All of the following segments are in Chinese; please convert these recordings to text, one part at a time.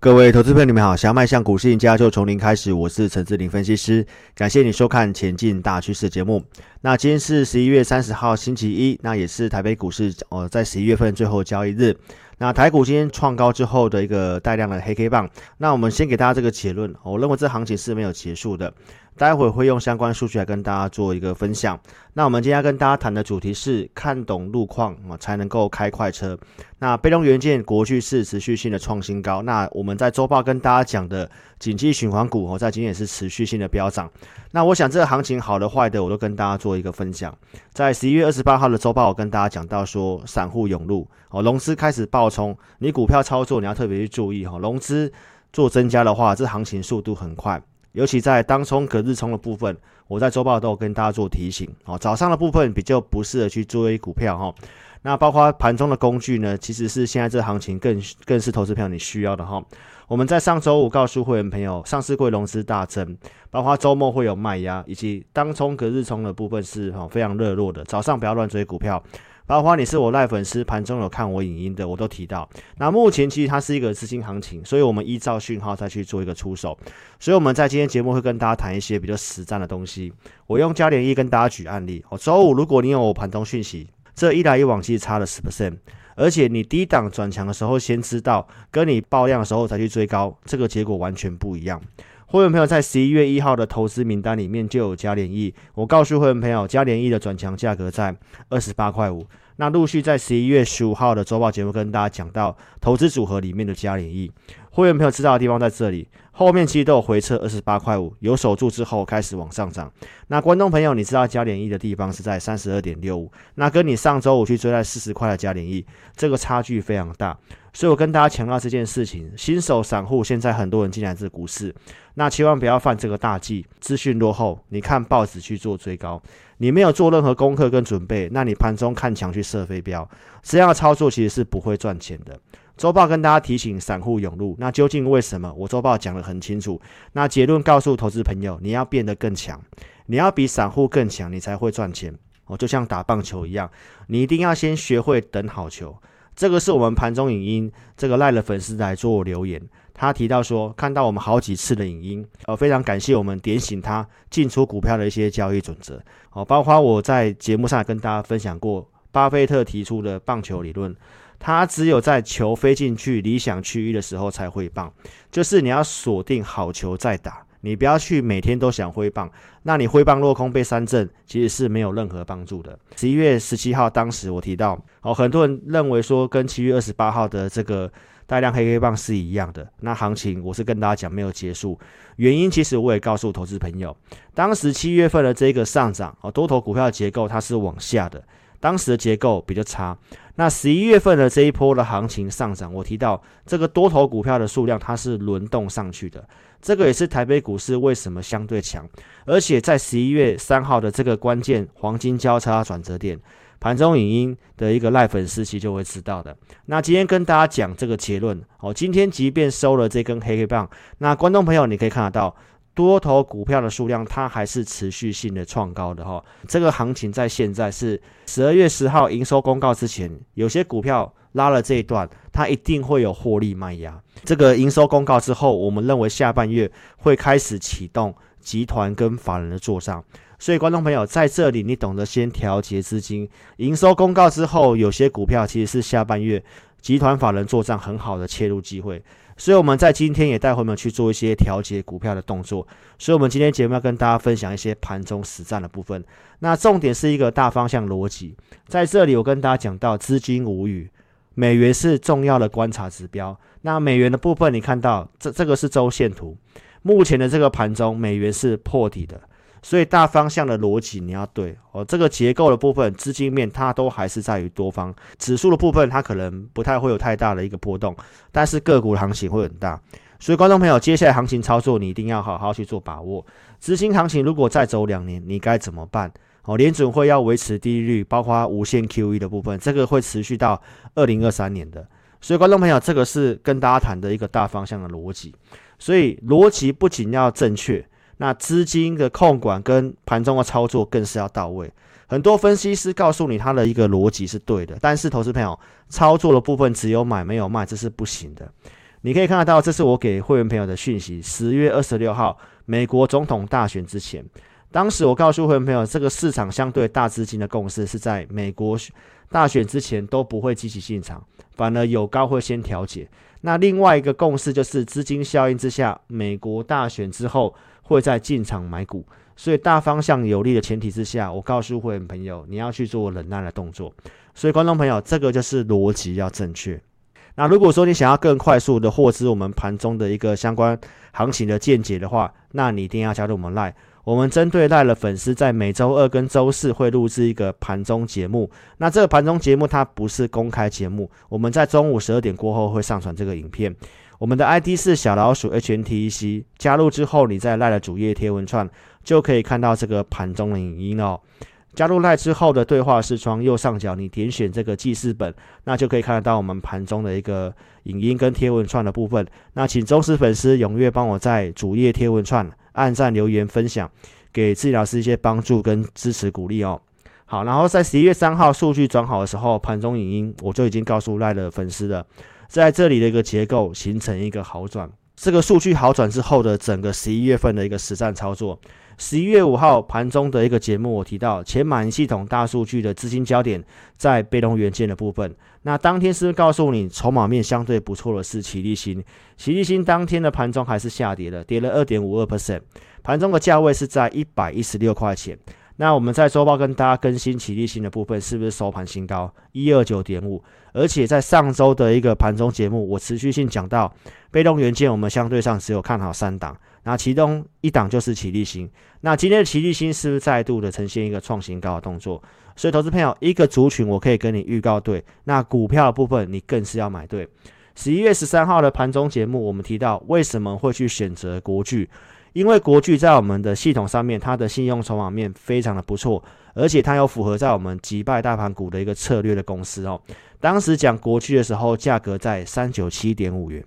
各位投资朋友，你们好！想要迈向股市赢家，就从零开始。我是陈志林分析师，感谢你收看《前进大趋势》节目。那今天是十一月三十号，星期一，那也是台北股市哦，在十一月份最后交易日。那台股今天创高之后的一个带量的黑 K 棒。那我们先给大家这个结论，我认为这行情是没有结束的。待会会用相关数据来跟大家做一个分享。那我们今天要跟大家谈的主题是看懂路况啊，才能够开快车。那被动元件国巨是持续性的创新高。那我们在周报跟大家讲的景气循环股哦，在今天也是持续性的飙涨。那我想这个行情好的坏的，我都跟大家做一个分享。在十一月二十八号的周报，我跟大家讲到说，散户涌入哦，融资开始暴冲。你股票操作你要特别去注意哈，融资做增加的话，这行情速度很快。尤其在当冲隔日冲的部分，我在周报都有跟大家做提醒哦。早上的部分比较不适合去追股票哈。那包括盘中的工具呢，其实是现在这行情更更是投资票你需要的哈。我们在上周五告诉会员朋友，上市柜融资大增，包括周末会有卖压，以及当冲隔日冲的部分是哈非常热络的。早上不要乱追股票。包括你是我赖粉丝，盘中有看我影音的，我都提到。那目前其实它是一个资金行情，所以我们依照讯号再去做一个出手。所以我们在今天节目会跟大家谈一些比较实战的东西。我用嘉联一跟大家举案例。哦，周五如果你有我盘中讯息，这一来一往其实差了十 percent，而且你低档转强的时候先知道，跟你爆量的时候才去追高，这个结果完全不一样。会员朋友在十一月一号的投资名单里面就有嘉联益，我告诉会员朋友，嘉联益的转强价格在二十八块五。那陆续在十一月十五号的周报节目跟大家讲到投资组合里面的嘉联益，会员朋友知道的地方在这里。后面其实都有回撤二十八块五，有守住之后开始往上涨。那观众朋友，你知道加点益的地方是在三十二点六五，那跟你上周五去追在四十块的加点益，这个差距非常大。所以我跟大家强调这件事情，新手散户现在很多人进来这股市，那千万不要犯这个大忌，资讯落后，你看报纸去做追高，你没有做任何功课跟准备，那你盘中看强去射飞镖，这样的操作其实是不会赚钱的。周报跟大家提醒散户涌入，那究竟为什么？我周报讲得很清楚。那结论告诉投资朋友，你要变得更强，你要比散户更强，你才会赚钱。哦，就像打棒球一样，你一定要先学会等好球。这个是我们盘中影音这个赖的粉丝来做留言，他提到说看到我们好几次的影音，呃，非常感谢我们点醒他进出股票的一些交易准则。哦，包括我在节目上跟大家分享过巴菲特提出的棒球理论。它只有在球飞进去理想区域的时候才挥棒，就是你要锁定好球再打，你不要去每天都想挥棒，那你挥棒落空被三振，其实是没有任何帮助的。十一月十七号，当时我提到，哦，很多人认为说跟七月二十八号的这个大量黑黑棒是一样的，那行情我是跟大家讲没有结束，原因其实我也告诉投资朋友，当时七月份的这个上涨，哦，多头股票结构它是往下的。当时的结构比较差，那十一月份的这一波的行情上涨，我提到这个多头股票的数量它是轮动上去的，这个也是台北股市为什么相对强，而且在十一月三号的这个关键黄金交叉转折点，盘中影音的一个赖粉丝期就会知道的。那今天跟大家讲这个结论，哦，今天即便收了这根黑黑棒，那观众朋友你可以看得到。多头股票的数量，它还是持续性的创高的哈。这个行情在现在是十二月十号营收公告之前，有些股票拉了这一段，它一定会有获利卖压。这个营收公告之后，我们认为下半月会开始启动集团跟法人的做账。所以，观众朋友在这里，你懂得先调节资金。营收公告之后，有些股票其实是下半月集团法人做账很好的切入机会。所以我们在今天也带会们去做一些调节股票的动作。所以，我们今天节目要跟大家分享一些盘中实战的部分。那重点是一个大方向逻辑。在这里，我跟大家讲到资金无语，美元是重要的观察指标。那美元的部分，你看到这这个是周线图，目前的这个盘中，美元是破底的。所以大方向的逻辑你要对哦，这个结构的部分，资金面它都还是在于多方，指数的部分它可能不太会有太大的一个波动，但是个股的行情会很大。所以观众朋友，接下来行情操作你一定要好好去做把握。资金行情如果再走两年，你该怎么办？哦，联准会要维持低利率，包括无限 QE 的部分，这个会持续到二零二三年的。所以观众朋友，这个是跟大家谈的一个大方向的逻辑。所以逻辑不仅要正确。那资金的控管跟盘中的操作更是要到位。很多分析师告诉你他的一个逻辑是对的，但是投资朋友操作的部分只有买没有卖，这是不行的。你可以看得到，这是我给会员朋友的讯息。十月二十六号，美国总统大选之前，当时我告诉会员朋友，这个市场相对大资金的共识是在美国大选之前都不会积极进场，反而有高会先调节。那另外一个共识就是资金效应之下，美国大选之后会在进场买股。所以大方向有利的前提之下，我告诉会员朋友，你要去做忍耐的动作。所以观众朋友，这个就是逻辑要正确。那如果说你想要更快速的获知我们盘中的一个相关行情的见解的话，那你一定要加入我们 LINE。我们针对 LINE 的粉丝，在每周二跟周四会录制一个盘中节目。那这个盘中节目它不是公开节目，我们在中午十二点过后会上传这个影片。我们的 ID 是小老鼠 HNTEC，加入之后你在 LINE 的主页贴文串就可以看到这个盘中的影音哦。加入 LINE 之后的对话视窗右上角，你点选这个记事本，那就可以看得到我们盘中的一个影音跟贴文串的部分。那请忠实粉丝踊跃帮我在主页贴文串按赞、留言、分享，给治理老师一些帮助跟支持鼓励哦。好，然后在十一月三号数据转好的时候，盘中影音我就已经告诉 LINE 的粉丝了，在这里的一个结构形成一个好转。这个数据好转之后的整个十一月份的一个实战操作。十一月五号盘中的一个节目，我提到前满系统大数据的资金焦点在被动元件的部分。那当天是不是告诉你筹码面相对不错的是奇力新？奇力新当天的盘中还是下跌的，跌了二点五二 percent，盘中的价位是在一百一十六块钱。那我们在周报跟大家更新奇力新的部分，是不是收盘新高一二九点五？而且在上周的一个盘中节目，我持续性讲到被动元件，我们相对上只有看好三档。那其中一档就是奇力新，那今天的奇力新是不是再度的呈现一个创新高的动作？所以投资朋友，一个族群我可以跟你预告对，那股票部分你更是要买对。十一月十三号的盘中节目，我们提到为什么会去选择国巨，因为国巨在我们的系统上面，它的信用筹码面非常的不错，而且它有符合在我们击败大盘股的一个策略的公司哦。当时讲国巨的时候，价格在三九七点五元。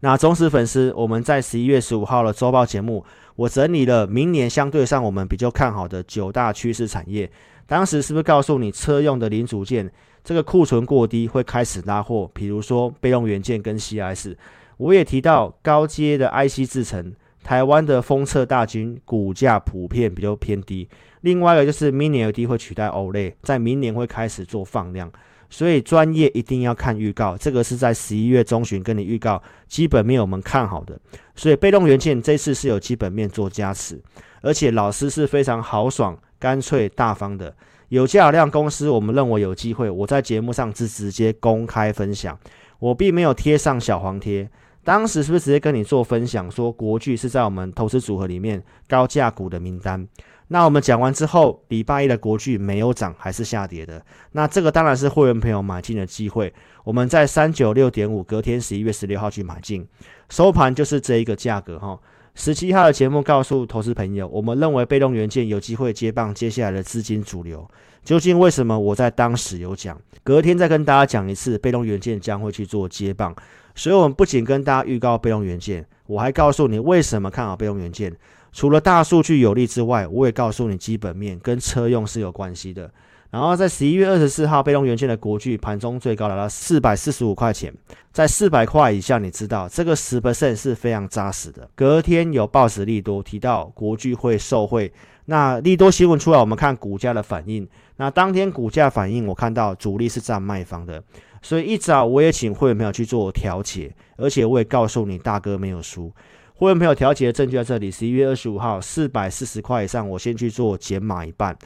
那忠实粉丝，我们在十一月十五号的周报节目，我整理了明年相对上我们比较看好的九大趋势产业。当时是不是告诉你车用的零组件这个库存过低会开始拉货？比如说备用元件跟 CS，我也提到高阶的 IC 制程，台湾的封测大军股价普遍比较偏低。另外一个就是 Mini LED 会取代 OLED，在明年会开始做放量。所以专业一定要看预告，这个是在十一月中旬跟你预告基本面我们看好的，所以被动元件这次是有基本面做加持，而且老师是非常豪爽、干脆、大方的。有价量公司，我们认为有机会，我在节目上是直接公开分享，我并没有贴上小黄贴。当时是不是直接跟你做分享，说国巨是在我们投资组合里面高价股的名单？那我们讲完之后，礼拜一的国巨没有涨，还是下跌的。那这个当然是会员朋友买进的机会。我们在三九六点五，隔天十一月十六号去买进，收盘就是这一个价格哈。十七号的节目告诉投资朋友，我们认为被动元件有机会接棒接下来的资金主流。究竟为什么？我在当时有讲，隔天再跟大家讲一次，被动元件将会去做接棒。所以，我们不仅跟大家预告被动元件，我还告诉你为什么看好被动元件。除了大数据有利之外，我也告诉你基本面跟车用是有关系的。然后在十一月二十四号，被动元件的国巨盘中最高来到四百四十五块钱，在四百块以下，你知道这个十 percent 是非常扎实的。隔天有报纸利多提到国巨会受惠，那利多新闻出来，我们看股价的反应。那当天股价反应，我看到主力是站卖方的，所以一早我也请会员朋友去做调解，而且我也告诉你大哥没有输。会员朋友调解的证据在这里，十一月二十五号四百四十块以上，我先去做减码一半。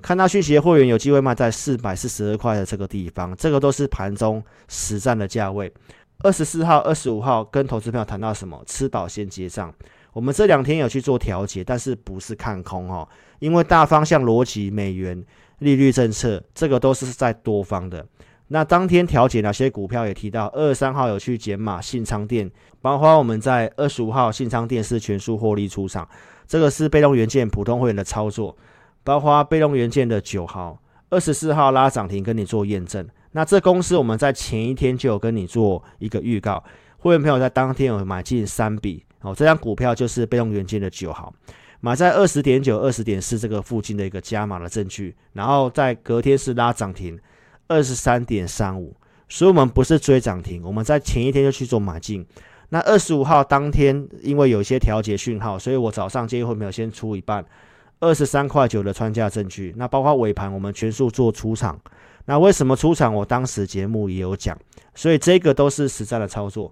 看到讯息的会员有机会卖在四百四十二块的这个地方，这个都是盘中实战的价位。二十四号、二十五号跟投资朋友谈到什么？吃饱先结账。我们这两天有去做调节，但是不是看空哦，因为大方向逻辑、美元利率政策，这个都是在多方的。那当天调节哪些股票也提到，二十三号有去减码信昌电，包括我们在二十五号信昌电是全数获利出场，这个是被动元件普通会员的操作，包括被动元件的九号，二十四号拉涨停跟你做验证。那这公司我们在前一天就有跟你做一个预告，会员朋友在当天有买进三笔哦，这张股票就是被动元件的九号，买在二十点九、二十点四这个附近的一个加码的证据，然后在隔天是拉涨停。二十三点三五，所以我们不是追涨停，我们在前一天就去做买进。那二十五号当天，因为有一些调节讯号，所以我早上建议会没有先出一半二十三块九的穿价证据。那包括尾盘，我们全数做出场。那为什么出场？我当时节目也有讲，所以这个都是实战的操作。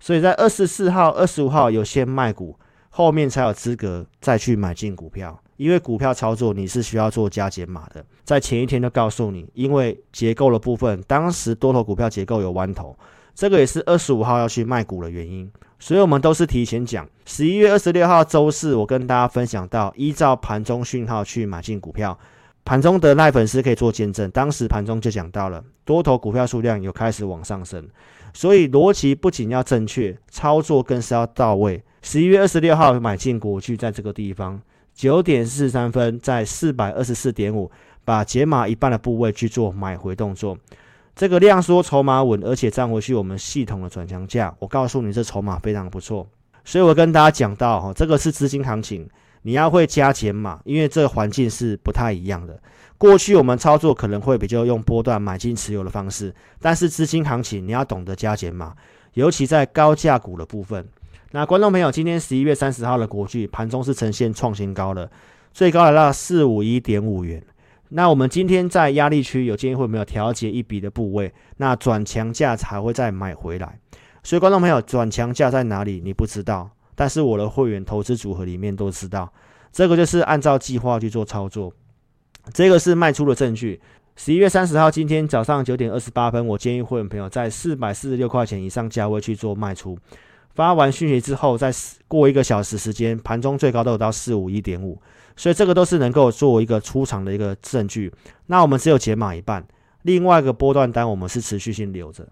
所以在二十四号、二十五号有先卖股，后面才有资格再去买进股票。因为股票操作你是需要做加减码的，在前一天就告诉你，因为结构的部分，当时多头股票结构有弯头，这个也是二十五号要去卖股的原因。所以我们都是提前讲，十一月二十六号周四，我跟大家分享到，依照盘中讯号去买进股票。盘中的赖粉丝可以做见证，当时盘中就讲到了多头股票数量有开始往上升，所以逻辑不仅要正确，操作更是要到位。十一月二十六号买进国巨，在这个地方。九点四十三分，在四百二十四点五，把解码一半的部位去做买回动作。这个量缩筹码稳，而且站回去我们系统的转强价。我告诉你，这筹码非常不错。所以我跟大家讲到，哈，这个是资金行情，你要会加减码，因为这个环境是不太一样的。过去我们操作可能会比较用波段买进持有的方式，但是资金行情你要懂得加减码，尤其在高价股的部分。那观众朋友，今天十一月三十号的国巨盘中是呈现创新高的，最高来到四五一点五元。那我们今天在压力区有建议会没有调节一笔的部位，那转强价才会再买回来。所以观众朋友，转强价在哪里？你不知道，但是我的会员投资组合里面都知道。这个就是按照计划去做操作，这个是卖出的证据。十一月三十号今天早上九点二十八分，我建议会员朋友在四百四十六块钱以上价位去做卖出。发完讯息之后，再过一个小时时间，盘中最高都有到四五一点五，所以这个都是能够做一个出场的一个证据。那我们只有解码一半，另外一个波段单我们是持续性留着。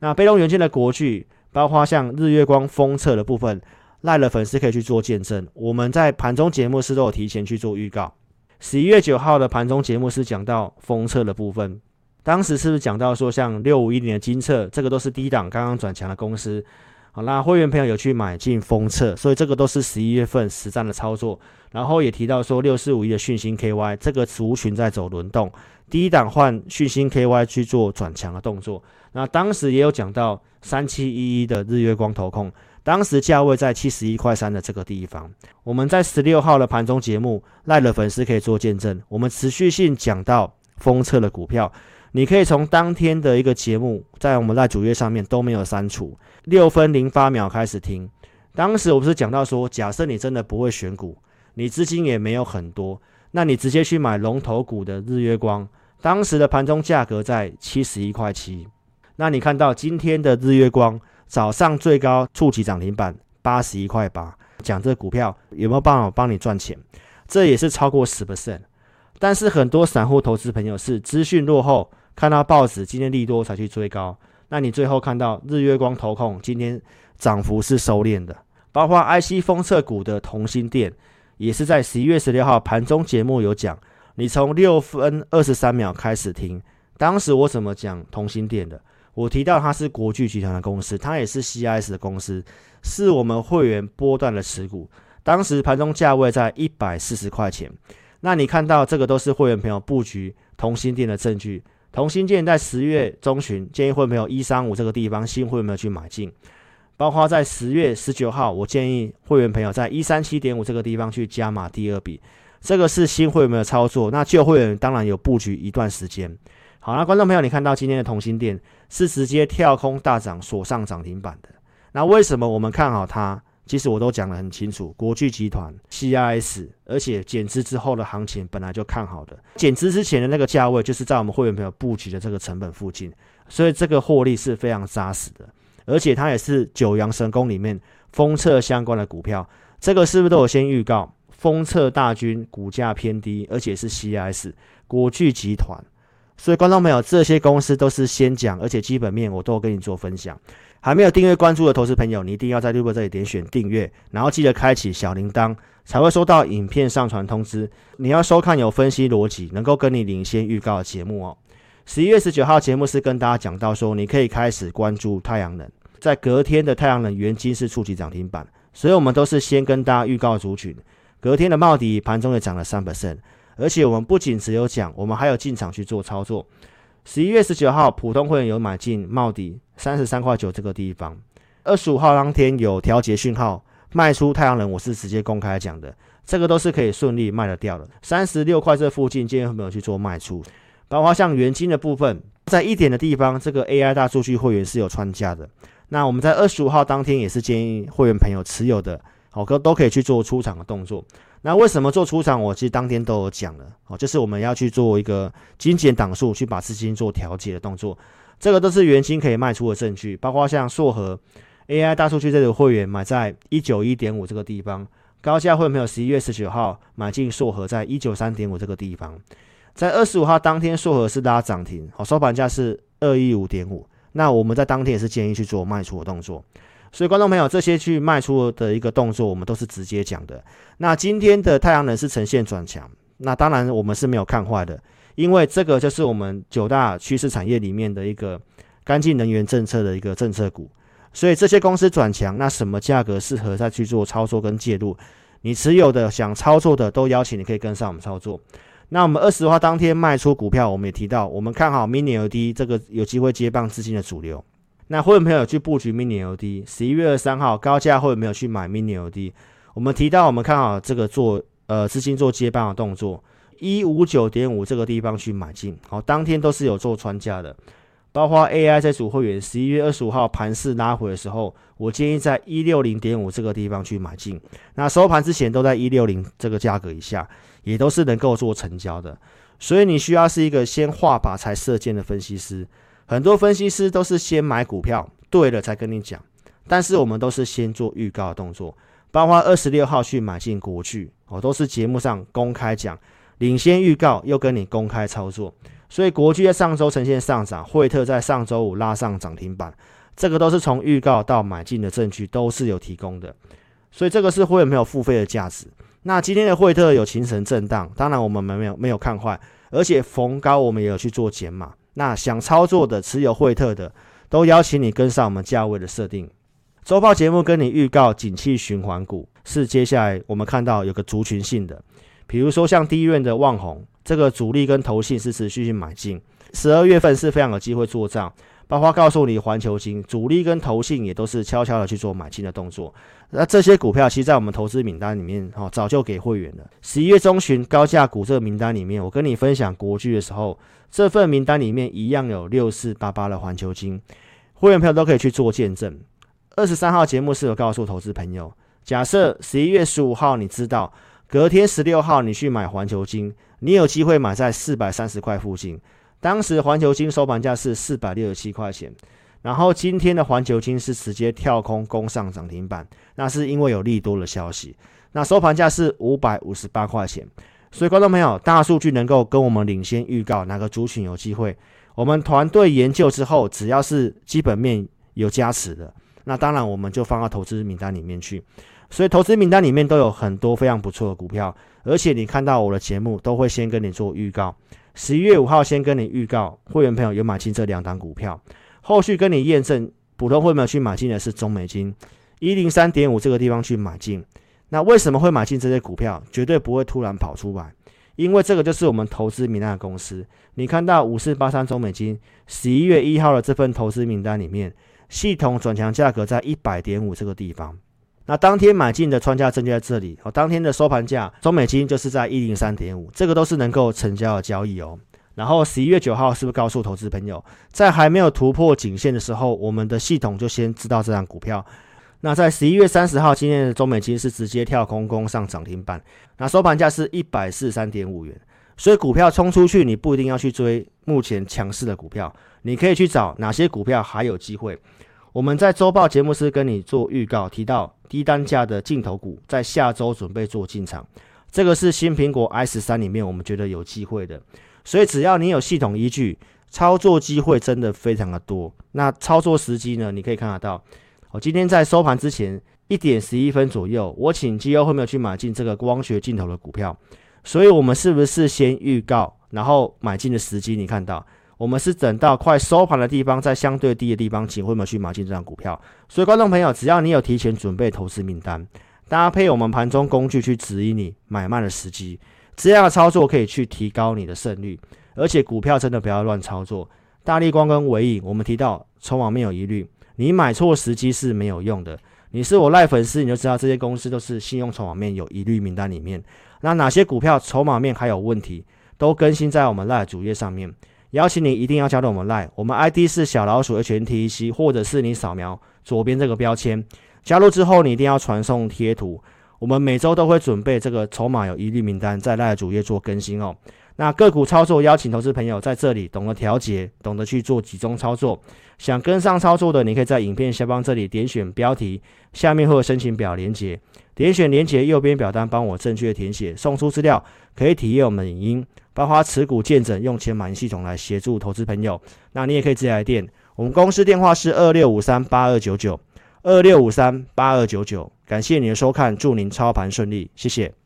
那被动元件的国巨，包括像日月光封测的部分，赖的粉丝可以去做见证。我们在盘中节目是都有提前去做预告。十一月九号的盘中节目是讲到封测的部分，当时是不是讲到说像六五一零的金测，这个都是低档刚刚转强的公司。好，那会员朋友有去买进封测，所以这个都是十一月份实战的操作。然后也提到说六四五一的讯星 KY 这个族群在走轮动，第一档换讯星 KY 去做转强的动作。那当时也有讲到三七一一的日月光投控，当时价位在七十一块三的这个地方。我们在十六号的盘中节目，赖的粉丝可以做见证，我们持续性讲到封测的股票。你可以从当天的一个节目，在我们在主页上面都没有删除，六分零八秒开始听。当时我不是讲到说，假设你真的不会选股，你资金也没有很多，那你直接去买龙头股的日月光，当时的盘中价格在七十一块七。那你看到今天的日月光早上最高触及涨停板八十一块八，讲这股票有没有办法帮你赚钱？这也是超过十 percent。但是很多散户投资朋友是资讯落后。看到报纸今天利多才去追高，那你最后看到日月光投控今天涨幅是收敛的，包括 IC 封测股的同心电也是在十一月十六号盘中节目有讲，你从六分二十三秒开始听，当时我怎么讲同心电的？我提到它是国巨集团的公司，它也是 CIS 的公司，是我们会员波段的持股，当时盘中价位在一百四十块钱，那你看到这个都是会员朋友布局同心电的证据。同欣电在十月中旬建议会没有一三五这个地方新会没有去买进，包括在十月十九号，我建议会员朋友在一三七点五这个地方去加码第二笔，这个是新会没有操作，那旧会员当然有布局一段时间。好，那观众朋友，你看到今天的同心电是直接跳空大涨锁上涨停板的，那为什么我们看好它？其实我都讲得很清楚，国巨集团 CIS，而且减资之后的行情本来就看好的，减资之前的那个价位就是在我们会员朋友布局的这个成本附近，所以这个获利是非常扎实的，而且它也是九阳神功里面封测相关的股票，这个是不是都有先预告？封测大军股价偏低，而且是 CIS 国巨集团，所以观众朋友这些公司都是先讲，而且基本面我都跟你做分享。还没有订阅关注的投资朋友，你一定要在录播这里点选订阅，然后记得开启小铃铛，才会收到影片上传通知。你要收看有分析逻辑、能够跟你领先预告的节目哦。十一月十九号节目是跟大家讲到说，你可以开始关注太阳能，在隔天的太阳能原晶是触及涨停板，所以我们都是先跟大家预告族群。隔天的茂迪盘中也涨了三%，而且我们不仅只有讲，我们还有进场去做操作。十一月十九号，普通会员有买进茂迪三十三块九这个地方。二十五号当天有调节讯号卖出太阳能，我是直接公开讲的，这个都是可以顺利卖得掉的。三十六块这附近，建议会没有去做卖出。包括像元金的部分，在一点的地方，这个 AI 大数据会员是有穿价的。那我们在二十五号当天也是建议会员朋友持有的，好，哥都可以去做出场的动作。那为什么做出场？我其实当天都有讲了，哦，就是我们要去做一个精简档数，去把资金做调节的动作，这个都是元晶可以卖出的证据。包括像硕和 AI 大数据这个会员买在一九一点五这个地方，高价会没有十一月十九号买进硕和在一九三点五这个地方，在二十五号当天硕和是拉涨停，好，收盘价是二一五点五，那我们在当天也是建议去做卖出的动作。所以，观众朋友，这些去卖出的一个动作，我们都是直接讲的。那今天的太阳能是呈现转强，那当然我们是没有看坏的，因为这个就是我们九大趋势产业里面的一个干净能源政策的一个政策股。所以这些公司转强，那什么价格适合再去做操作跟介入？你持有的想操作的，都邀请你可以跟上我们操作。那我们二十号当天卖出股票，我们也提到，我们看好 Mini LED 这个有机会接棒资金的主流。那会员朋友去布局 Mini LD，十一月二三号高价会员没有去买 Mini LD，我们提到我们看好这个做呃资金做接棒的动作，一五九点五这个地方去买进，好，当天都是有做穿价的，包括 AI 这组会员十一月二十五号盘势拉回的时候，我建议在一六零点五这个地方去买进，那收盘之前都在一六零这个价格以下，也都是能够做成交的，所以你需要是一个先画靶才射箭的分析师。很多分析师都是先买股票，对了才跟你讲，但是我们都是先做预告的动作，包括二十六号去买进国巨，哦都是节目上公开讲，领先预告又跟你公开操作，所以国巨在上周呈现上涨，惠特在上周五拉上涨停板，这个都是从预告到买进的证据都是有提供的，所以这个是会没有付费的价值。那今天的惠特有形成震荡，当然我们没有没有看坏，而且逢高我们也有去做减码。那想操作的、持有惠特的，都邀请你跟上我们价位的设定。周报节目跟你预告，景气循环股是接下来我们看到有个族群性的，比如说像第一院的旺宏，这个主力跟投信是持续性买进，十二月份是非常有机会做账。包括告诉你，环球金主力跟投信也都是悄悄的去做买进的动作。那这些股票，其实在我们投资名单里面，哈，早就给会员了。十一月中旬高价股这个名单里面，我跟你分享国巨的时候，这份名单里面一样有六四八八的环球金，会员朋友都可以去做见证。二十三号节目是有告诉投资朋友，假设十一月十五号你知道，隔天十六号你去买环球金，你有机会买在四百三十块附近。当时环球金收盘价是四百六十七块钱，然后今天的环球金是直接跳空攻上涨停板，那是因为有利多的消息。那收盘价是五百五十八块钱，所以观众朋友，大数据能够跟我们领先预告哪个族群有机会，我们团队研究之后，只要是基本面有加持的，那当然我们就放到投资名单里面去。所以投资名单里面都有很多非常不错的股票，而且你看到我的节目都会先跟你做预告。十一月五号，先跟你预告，会员朋友有买进这两档股票，后续跟你验证，普通会员去买进的是中美金一零三点五这个地方去买进。那为什么会买进这些股票？绝对不会突然跑出来，因为这个就是我们投资名单的公司。你看到五四八三中美金十一月一号的这份投资名单里面，系统转强价格在一百点五这个地方。那当天买进的穿价证据在这里哦，当天的收盘价中美金就是在一零三点五，这个都是能够成交的交易哦。然后十一月九号是不是告诉投资朋友，在还没有突破颈线的时候，我们的系统就先知道这张股票。那在十一月三十号，今天的中美金是直接跳空攻上涨停板，那收盘价是一百四十三点五元。所以股票冲出去，你不一定要去追目前强势的股票，你可以去找哪些股票还有机会。我们在周报节目是跟你做预告，提到低单价的镜头股在下周准备做进场，这个是新苹果 i 十三里面我们觉得有机会的，所以只要你有系统依据，操作机会真的非常的多。那操作时机呢？你可以看得到，我今天在收盘之前一点十一分左右，我请基优会没有去买进这个光学镜头的股票，所以我们是不是先预告，然后买进的时机？你看到？我们是等到快收盘的地方，在相对低的地方，请会员去买进这张股票。所以，观众朋友，只要你有提前准备投资名单，搭配我们盘中工具去指引你买卖的时机，这样的操作可以去提高你的胜率。而且，股票真的不要乱操作，大立光跟纬颖，我们提到筹码面有疑虑，你买错时机是没有用的。你是我赖粉丝，你就知道这些公司都是信用筹码面有疑虑名单里面。那哪些股票筹码面还有问题，都更新在我们赖主页上面。邀请你一定要加入我们赖，我们 ID 是小老鼠 HNTEC，或者是你扫描左边这个标签。加入之后，你一定要传送贴图。我们每周都会准备这个筹码有疑虑名单，在赖主页做更新哦。那个股操作，邀请投资朋友在这里懂得调节，懂得去做集中操作。想跟上操作的，你可以在影片下方这里点选标题，下面会有申请表连接，点选连接右边表单，帮我正确填写，送出资料，可以体验我们影音，包括持股见证，用钱买系统来协助投资朋友。那你也可以直接来电，我们公司电话是二六五三八二九九二六五三八二九九。感谢您的收看，祝您操盘顺利，谢谢。